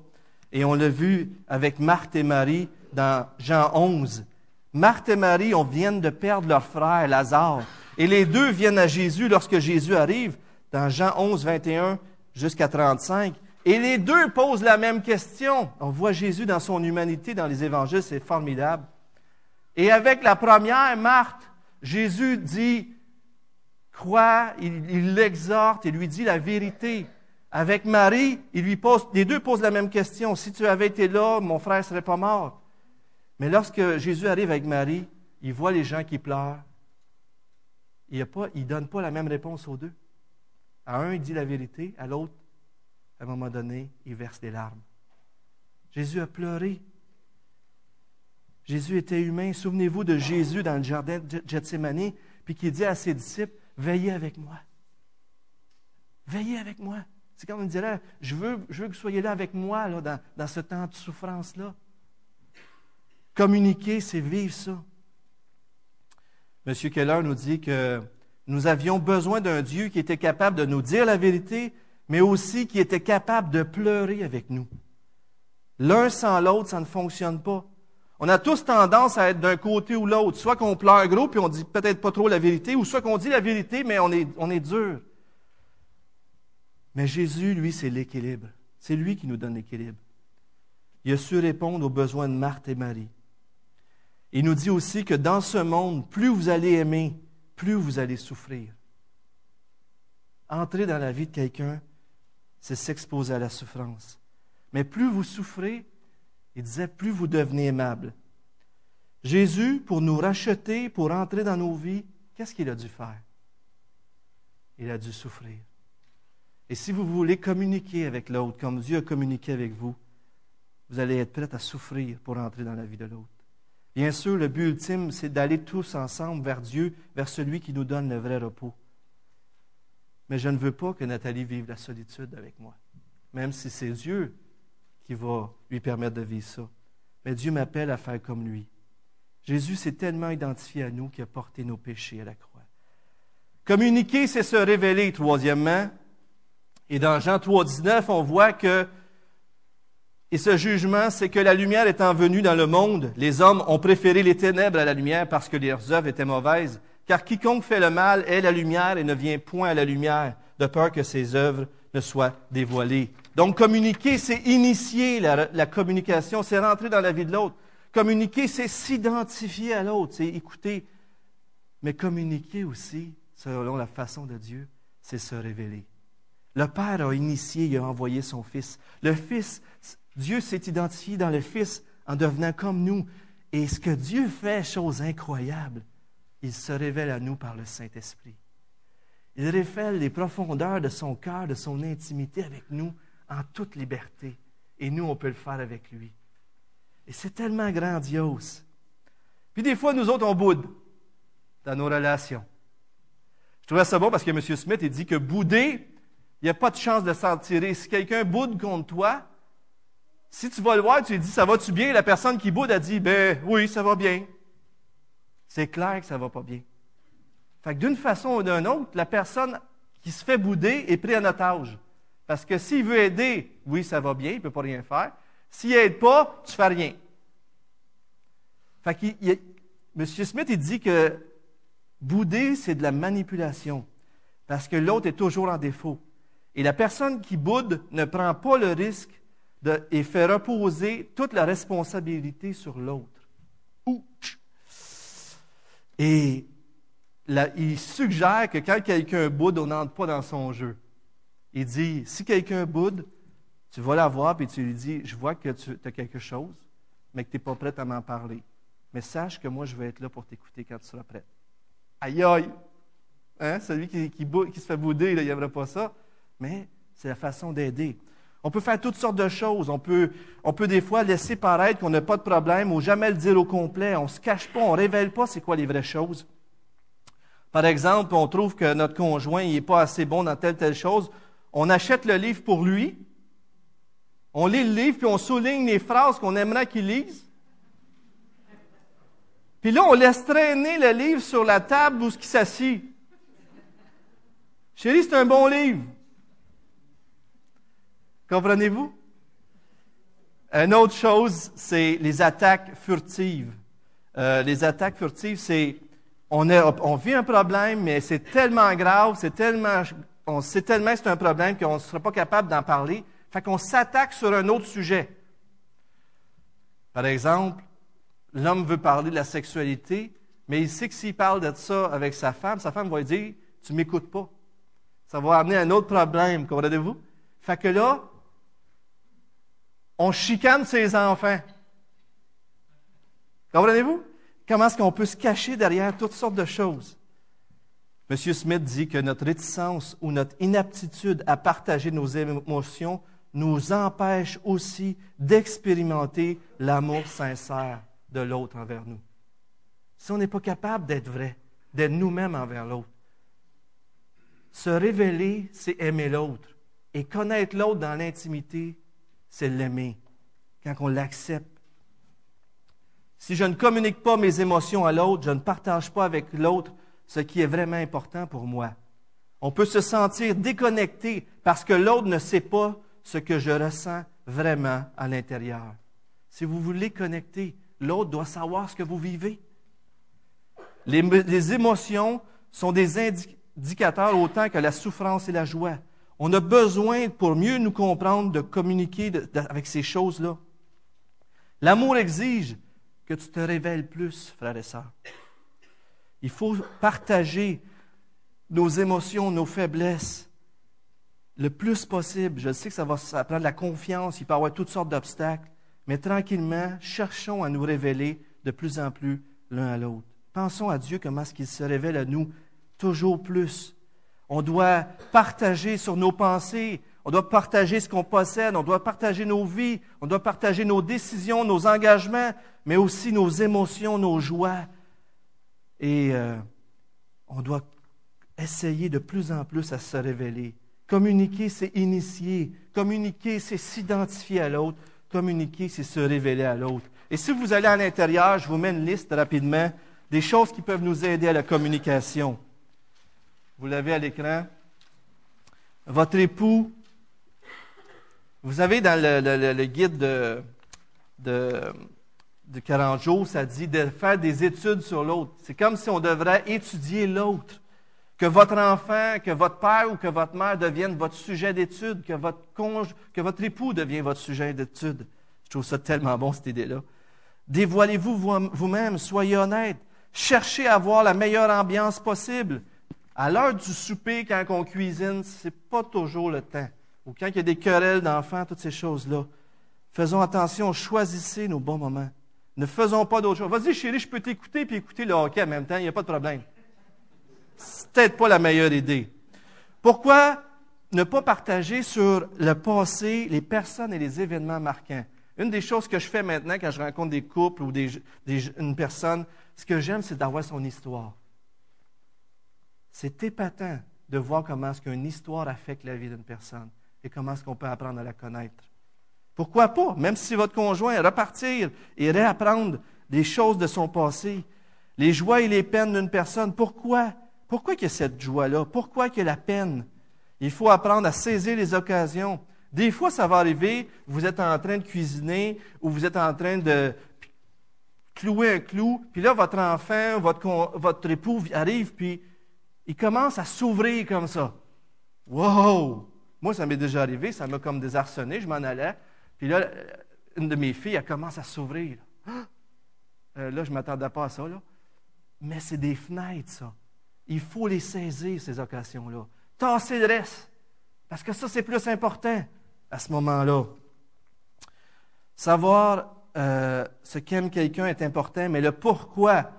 et on l'a vu avec Marthe et Marie dans Jean 11. Marthe et Marie, on vient de perdre leur frère Lazare, et les deux viennent à Jésus lorsque Jésus arrive, dans Jean 11, 21 jusqu'à 35. Et les deux posent la même question. On voit Jésus dans son humanité dans les évangiles, c'est formidable. Et avec la première, Marthe, Jésus dit, crois, il l'exhorte et lui dit la vérité. Avec Marie, il lui pose, les deux posent la même question. Si tu avais été là, mon frère ne serait pas mort. Mais lorsque Jésus arrive avec Marie, il voit les gens qui pleurent. Il ne donne pas la même réponse aux deux. À un, il dit la vérité, à l'autre, à un moment donné, il verse des larmes. Jésus a pleuré. Jésus était humain. Souvenez-vous de Jésus dans le jardin de Gethsemane, puis qui dit à ses disciples, veillez avec moi. Veillez avec moi. C'est comme on dirait, je veux, je veux que vous soyez là avec moi dans, dans ce temps de souffrance-là. Communiquer, c'est vivre ça. M. Keller nous dit que nous avions besoin d'un Dieu qui était capable de nous dire la vérité, mais aussi qui était capable de pleurer avec nous. L'un sans l'autre, ça ne fonctionne pas. On a tous tendance à être d'un côté ou l'autre. Soit qu'on pleure gros puis on dit peut-être pas trop la vérité, ou soit qu'on dit la vérité mais on est, on est dur. Mais Jésus, lui, c'est l'équilibre. C'est lui qui nous donne l'équilibre. Il a su répondre aux besoins de Marthe et Marie. Il nous dit aussi que dans ce monde, plus vous allez aimer, plus vous allez souffrir. Entrer dans la vie de quelqu'un, c'est s'exposer à la souffrance. Mais plus vous souffrez, il disait, plus vous devenez aimable. Jésus, pour nous racheter, pour entrer dans nos vies, qu'est-ce qu'il a dû faire? Il a dû souffrir. Et si vous voulez communiquer avec l'autre comme Dieu a communiqué avec vous, vous allez être prêt à souffrir pour entrer dans la vie de l'autre. Bien sûr, le but ultime, c'est d'aller tous ensemble vers Dieu, vers celui qui nous donne le vrai repos. Mais je ne veux pas que Nathalie vive la solitude avec moi, même si c'est Dieu qui va lui permettre de vivre ça. Mais Dieu m'appelle à faire comme lui. Jésus s'est tellement identifié à nous qu'il a porté nos péchés à la croix. Communiquer, c'est se révéler, troisièmement. Et dans Jean 3, 19, on voit que, et ce jugement, c'est que la lumière étant venue dans le monde, les hommes ont préféré les ténèbres à la lumière parce que leurs œuvres étaient mauvaises. Car quiconque fait le mal est la lumière et ne vient point à la lumière, de peur que ses œuvres ne soient dévoilées. Donc, communiquer, c'est initier la, communication, c'est rentrer dans la vie de l'autre. Communiquer, c'est s'identifier à l'autre, c'est écouter. Mais communiquer aussi, selon la façon de Dieu, c'est se révéler. Le Père a initié, il a envoyé son Fils. Le Fils, Dieu s'est identifié dans le Fils en devenant comme nous. Et ce que Dieu fait, chose incroyable, il se révèle à nous par le Saint-Esprit. Il révèle les profondeurs de son cœur, de son intimité avec nous en toute liberté. Et nous, on peut le faire avec lui. Et c'est tellement grandiose. Puis des fois, nous autres, on boude dans nos relations. Je trouvais ça bon parce que M. Smith, il dit que bouder, il n'y a pas de chance de s'en tirer. Si quelqu'un boude contre toi, si tu vas le voir, tu lui dis, ça va-tu bien? La personne qui boude a dit, ben oui, ça va bien. C'est clair que ça ne va pas bien. Fait que d'une façon ou d'une autre, la personne qui se fait bouder est prise en otage. Parce que s'il veut aider, oui, ça va bien, il ne peut pas rien faire. S'il n'aide pas, tu ne fais rien. Fait que M. Smith, il dit que bouder, c'est de la manipulation. Parce que l'autre est toujours en défaut. Et la personne qui boude ne prend pas le risque de, et fait reposer toute la responsabilité sur l'autre. Et il suggère que quand quelqu'un boude, on n'entre pas dans son jeu. Il dit, si quelqu'un boude, tu vas la voir et tu lui dis, je vois que tu as quelque chose, mais que tu n'es pas prête à m'en parler. Mais sache que moi, je vais être là pour t'écouter quand tu seras prête. Aïe aïe! Hein? Celui qui, qui, se fait bouder, il n'aimerait pas ça. Mais c'est la façon d'aider. On peut faire toutes sortes de choses. On peut, on peut des fois laisser paraître qu'on n'a pas de problème ou jamais le dire au complet. On ne se cache pas, on ne révèle pas c'est quoi les vraies choses. Par exemple, on trouve que notre conjoint n'est pas assez bon dans telle telle chose on achète le livre pour lui, on lit le livre, puis on souligne les phrases qu'on aimerait qu'il lise. Puis là, on laisse traîner le livre sur la table où ce qui s'assit. Chérie, c'est un bon livre. Comprenez-vous? Une autre chose, c'est les attaques furtives. Euh, les attaques furtives, c'est on, vit un problème, mais c'est tellement grave, c'est tellement on sait tellement que c'est un problème qu'on ne sera pas capable d'en parler. Fait qu'on s'attaque sur un autre sujet. Par exemple, l'homme veut parler de la sexualité, mais il sait que s'il parle de ça avec sa femme, sa femme va lui dire Tu m'écoutes pas. Ça va amener un autre problème, comprenez-vous? Fait que là, on chicane ses enfants. Comprenez-vous? Comment est-ce qu'on peut se cacher derrière toutes sortes de choses? M. Smith dit que notre réticence ou notre inaptitude à partager nos émotions nous empêche aussi d'expérimenter l'amour sincère de l'autre envers nous. Si on n'est pas capable d'être vrai, d'être nous-mêmes envers l'autre, se révéler, c'est aimer l'autre. Et connaître l'autre dans l'intimité, c'est l'aimer, quand on l'accepte. Si je ne communique pas mes émotions à l'autre, je ne partage pas avec l'autre ce qui est vraiment important pour moi. On peut se sentir déconnecté parce que l'autre ne sait pas ce que je ressens vraiment à l'intérieur. Si vous voulez connecter, l'autre doit savoir ce que vous vivez. Les, émotions sont des indicateurs autant que la souffrance et la joie. On a besoin, pour mieux nous comprendre, de communiquer avec ces choses-là. L'amour exige que tu te révèles plus, frères et sœurs. Il faut partager nos émotions, nos faiblesses le plus possible. Je sais que ça va prendre la confiance, il peut y avoir toutes sortes d'obstacles, mais tranquillement, cherchons à nous révéler de plus en plus l'un à l'autre. Pensons à Dieu, comment est-ce qu'il se révèle à nous toujours plus. On doit partager sur nos pensées, on doit partager ce qu'on possède, on doit partager nos vies, on doit partager nos décisions, nos engagements, mais aussi nos émotions, nos joies. Et euh, on doit essayer de plus en plus à se révéler. Communiquer, c'est initier. Communiquer, c'est s'identifier à l'autre. Communiquer, c'est se révéler à l'autre. Et si vous allez à l'intérieur, je vous mets une liste rapidement des choses qui peuvent nous aider à la communication. Vous l'avez à l'écran. Votre époux, vous avez dans le, guide de, de 40 jours, ça dit de faire des études sur l'autre. C'est comme si on devrait étudier l'autre. Que votre enfant, que votre père ou que votre mère devienne votre sujet d'étude, que votre conge, que votre époux devienne votre sujet d'étude. Je trouve ça tellement bon, cette idée-là. Dévoilez-vous vous-même, soyez honnête. Cherchez à avoir la meilleure ambiance possible. À l'heure du souper, quand on cuisine, ce n'est pas toujours le temps. Ou quand il y a des querelles d'enfants, toutes ces choses-là. Faisons attention, choisissez nos bons moments. Ne faisons pas d'autres choses. Vas-y, chérie, je peux t'écouter puis écouter le hockey en même temps, il n'y a pas de problème. C'est peut-être pas la meilleure idée. Pourquoi ne pas partager sur le passé les personnes et les événements marquants? Une des choses que je fais maintenant quand je rencontre des couples ou des, une personne, ce que j'aime, c'est d'avoir son histoire. C'est épatant de voir comment est-ce qu'une histoire affecte la vie d'une personne et comment est-ce qu'on peut apprendre à la connaître. Pourquoi pas, même si votre conjoint repartir et réapprendre des choses de son passé, les joies et les peines d'une personne, pourquoi? Pourquoi qu'il y a cette joie-là? Pourquoi qu'il y a la peine? Il faut apprendre à saisir les occasions. Des fois, ça va arriver, vous êtes en train de cuisiner ou vous êtes en train de clouer un clou, puis là, votre enfant, votre, votre époux arrive, puis il commence à s'ouvrir comme ça. Wow! Moi, ça m'est déjà arrivé, ça m'a comme désarçonné, je m'en allais. Puis là, une de mes filles, elle commence à s'ouvrir. Euh, là, je ne m'attendais pas à ça. Là. Mais c'est des fenêtres, ça. Il faut les saisir, ces occasions-là. Tasser le reste. Parce que ça, c'est plus important à ce moment-là. Savoir euh, ce qu'aime quelqu'un est important, mais le pourquoi.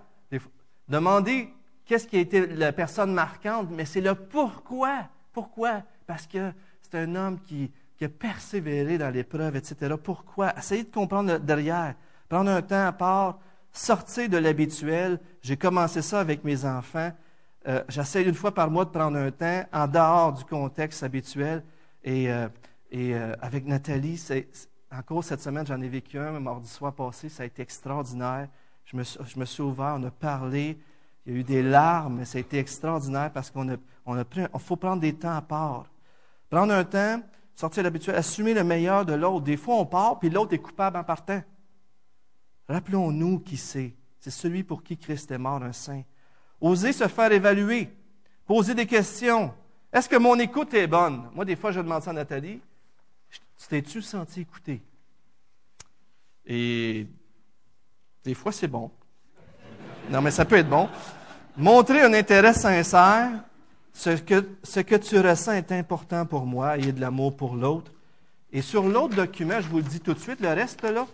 Demander qu'est-ce qui a été la personne marquante, mais c'est le pourquoi. Pourquoi? Parce que c'est un homme qui, a persévéré dans l'épreuve, etc. Pourquoi? Essayez de comprendre derrière. Prendre un temps à part, sortir de l'habituel. J'ai commencé ça avec mes enfants. Euh, J'essaie une fois par mois de prendre un temps en dehors du contexte habituel. Et, euh, euh, avec Nathalie, c'est, encore cette semaine, j'en ai vécu un, mardi soir passé, ça a été extraordinaire. Je me suis ouvert, on a parlé, il y a eu des larmes, mais ça a été extraordinaire parce qu'on a, on a pris, faut prendre des temps à part. Prendre un temps, sortir l'habituel, assumer le meilleur de l'autre. Des fois, on part, puis l'autre est coupable en partant. Rappelons-nous qui c'est. C'est celui pour qui Christ est mort, un saint. Oser se faire évaluer. Poser des questions. Est-ce que mon écoute est bonne? Moi, des fois, je demande ça à Nathalie. Tu t'es-tu senti écouté? Et des fois, c'est bon. Non, mais ça peut être bon. Montrer un intérêt sincère ce que, ce que tu ressens est important pour moi, ayez de l'amour pour l'autre. Et sur l'autre document, je vous le dis tout de suite, le reste là,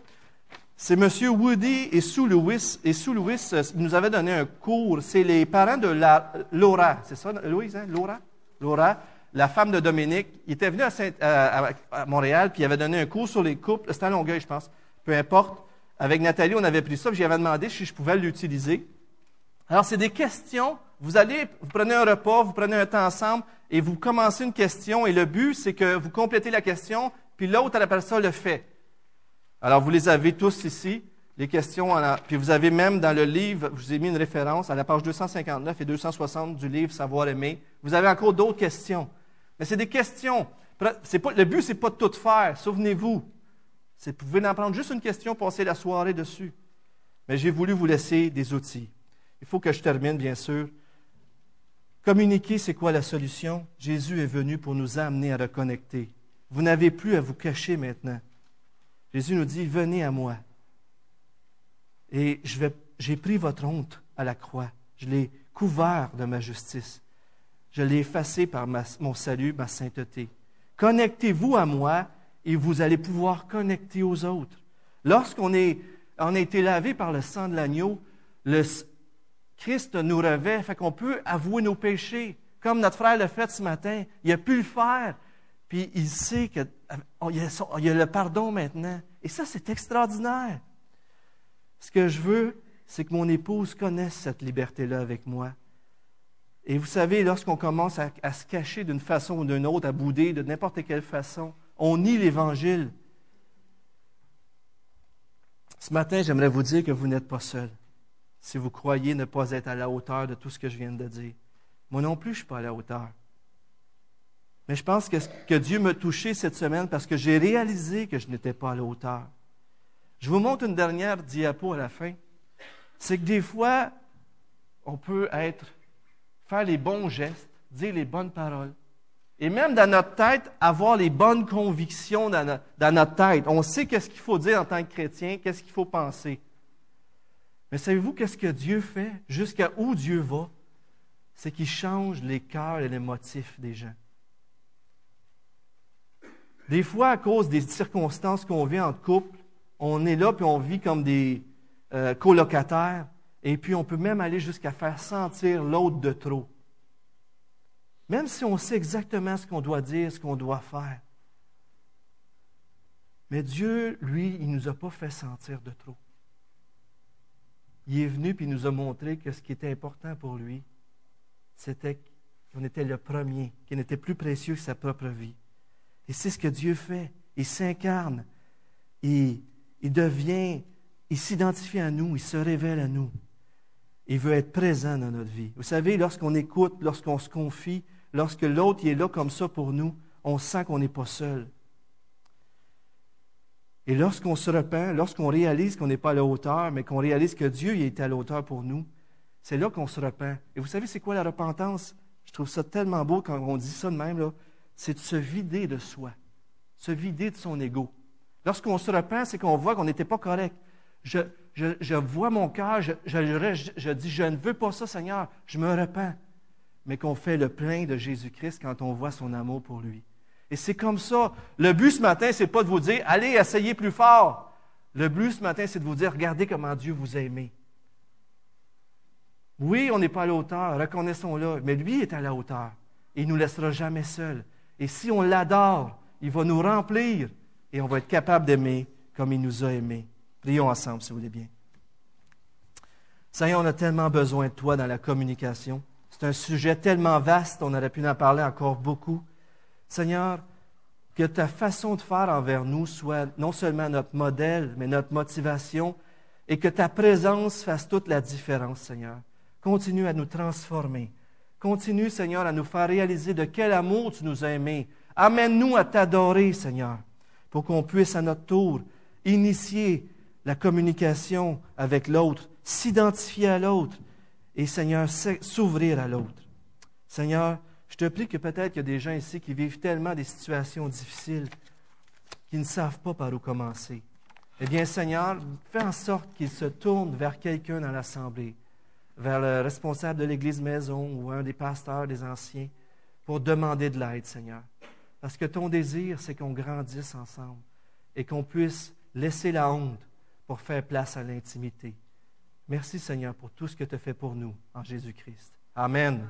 c'est M. Woody et Sue Lewis. Et Sue Lewis euh, nous avait donné un cours. C'est les parents de la, Laura. C'est ça, Louise, hein? Laura? Laura, la femme de Dominique. Il était venu à, à, Montréal, puis il avait donné un cours sur les couples. C'était à Longueuil, je pense. Peu importe. Avec Nathalie, on avait pris ça, j'avais demandé si je pouvais l'utiliser. Alors, c'est des questions vous allez, vous prenez un repas, vous prenez un temps ensemble et vous commencez une question et le but, c'est que vous complétez la question, puis l'autre, après ça, le fait. Alors, vous les avez tous ici. les questions, puis vous avez même dans le livre, je vous ai mis une référence à la page 259 et 260 du livre Savoir aimer. Vous avez encore d'autres questions. Mais c'est des questions. Le but, c'est pas de tout faire. Souvenez-vous. Vous pouvez en prendre juste une question, passer la soirée dessus. Mais j'ai voulu vous laisser des outils. Il faut que je termine, bien sûr. Communiquer, c'est quoi la solution? Jésus est venu pour nous amener à reconnecter. Vous n'avez plus à vous cacher maintenant. Jésus nous dit, venez à moi. Et j'ai pris votre honte à la croix. Je l'ai couvert de ma justice. Je l'ai effacé par mon salut, ma sainteté. Connectez-vous à moi et vous allez pouvoir connecter aux autres. Lorsqu'on on a été lavé par le sang de l'agneau, le Christ nous revêt, fait qu'on peut avouer nos péchés, comme notre frère l'a fait ce matin. Il a pu le faire, puis il sait qu'il oh, y, a le pardon maintenant. Et ça, c'est extraordinaire. Ce que je veux, c'est que mon épouse connaisse cette liberté-là avec moi. Et vous savez, lorsqu'on commence à, se cacher d'une façon ou d'une autre, à bouder de n'importe quelle façon, on nie l'Évangile. Ce matin, j'aimerais vous dire que vous n'êtes pas seul. Si vous croyez ne pas être à la hauteur de tout ce que je viens de dire. Moi non plus, je ne suis pas à la hauteur. Mais je pense que, Dieu m'a touché cette semaine parce que j'ai réalisé que je n'étais pas à la hauteur. Je vous montre une dernière diapo à la fin. C'est que des fois, on peut être, faire les bons gestes, dire les bonnes paroles. Et même dans notre tête, avoir les bonnes convictions dans, notre, tête. On sait qu'est-ce qu'il faut dire en tant que chrétien, qu'est-ce qu'il faut penser. Mais savez-vous qu'est-ce que Dieu fait? Jusqu'à où Dieu va? C'est qu'il change les cœurs et les motifs des gens. Des fois, à cause des circonstances qu'on vit en couple, on est là, puis on vit comme des euh, colocataires, et puis on peut même aller jusqu'à faire sentir l'autre de trop. Même si on sait exactement ce qu'on doit dire, ce qu'on doit faire. Mais Dieu, lui, il ne nous a pas fait sentir de trop. Il est venu puis il nous a montré que ce qui était important pour lui, c'était qu'on était le premier, qu'il n'était plus précieux que sa propre vie. Et c'est ce que Dieu fait. Il s'incarne. il devient, il s'identifie à nous, il se révèle à nous. Il veut être présent dans notre vie. Vous savez, lorsqu'on écoute, lorsqu'on se confie, lorsque l'autre est là comme ça pour nous, on sent qu'on n'est pas seul. Et lorsqu'on se repent, lorsqu'on réalise qu'on n'est pas à la hauteur, mais qu'on réalise que Dieu est à la hauteur pour nous, c'est là qu'on se repent. Et vous savez, c'est quoi la repentance? Je trouve ça tellement beau quand on dit ça de même, c'est de se vider de soi, se vider de son ego. Lorsqu'on se repent, c'est qu'on voit qu'on n'était pas correct. Je, vois mon cœur, je, je, dis, je ne veux pas ça, Seigneur, je me repens. Mais qu'on fait le plein de Jésus-Christ quand on voit son amour pour lui. Et c'est comme ça. Le but ce matin, c'est pas de vous dire, allez, essayez plus fort. Le but ce matin, c'est de vous dire, regardez comment Dieu vous a aimé. Oui, on n'est pas à la hauteur, reconnaissons-le, mais lui est à la hauteur. Il ne nous laissera jamais seuls. Et si on l'adore, il va nous remplir et on va être capable d'aimer comme il nous a aimés. Prions ensemble, si vous voulez bien. Seigneur, on a tellement besoin de toi dans la communication. C'est un sujet tellement vaste, on aurait pu en parler encore beaucoup. Seigneur, que ta façon de faire envers nous soit non seulement notre modèle, mais notre motivation, et que ta présence fasse toute la différence, Seigneur. Continue à nous transformer. Continue, Seigneur, à nous faire réaliser de quel amour tu nous as aimés. Amène-nous à t'adorer, Seigneur pour qu'on puisse à notre tour initier la communication avec l'autre, s'identifier à l'autre et, Seigneur, s'ouvrir à l'autre. Seigneur, je te prie que peut-être qu'il y a des gens ici qui vivent tellement des situations difficiles qu'ils ne savent pas par où commencer. Eh bien, Seigneur, fais en sorte qu'ils se tournent vers quelqu'un dans l'Assemblée, vers le responsable de l'Église maison ou un des pasteurs, des anciens, pour demander de l'aide, Seigneur. Parce que ton désir, c'est qu'on grandisse ensemble et qu'on puisse laisser la honte pour faire place à l'intimité. Merci Seigneur pour tout ce que tu as fait pour nous en Jésus-Christ. Amen.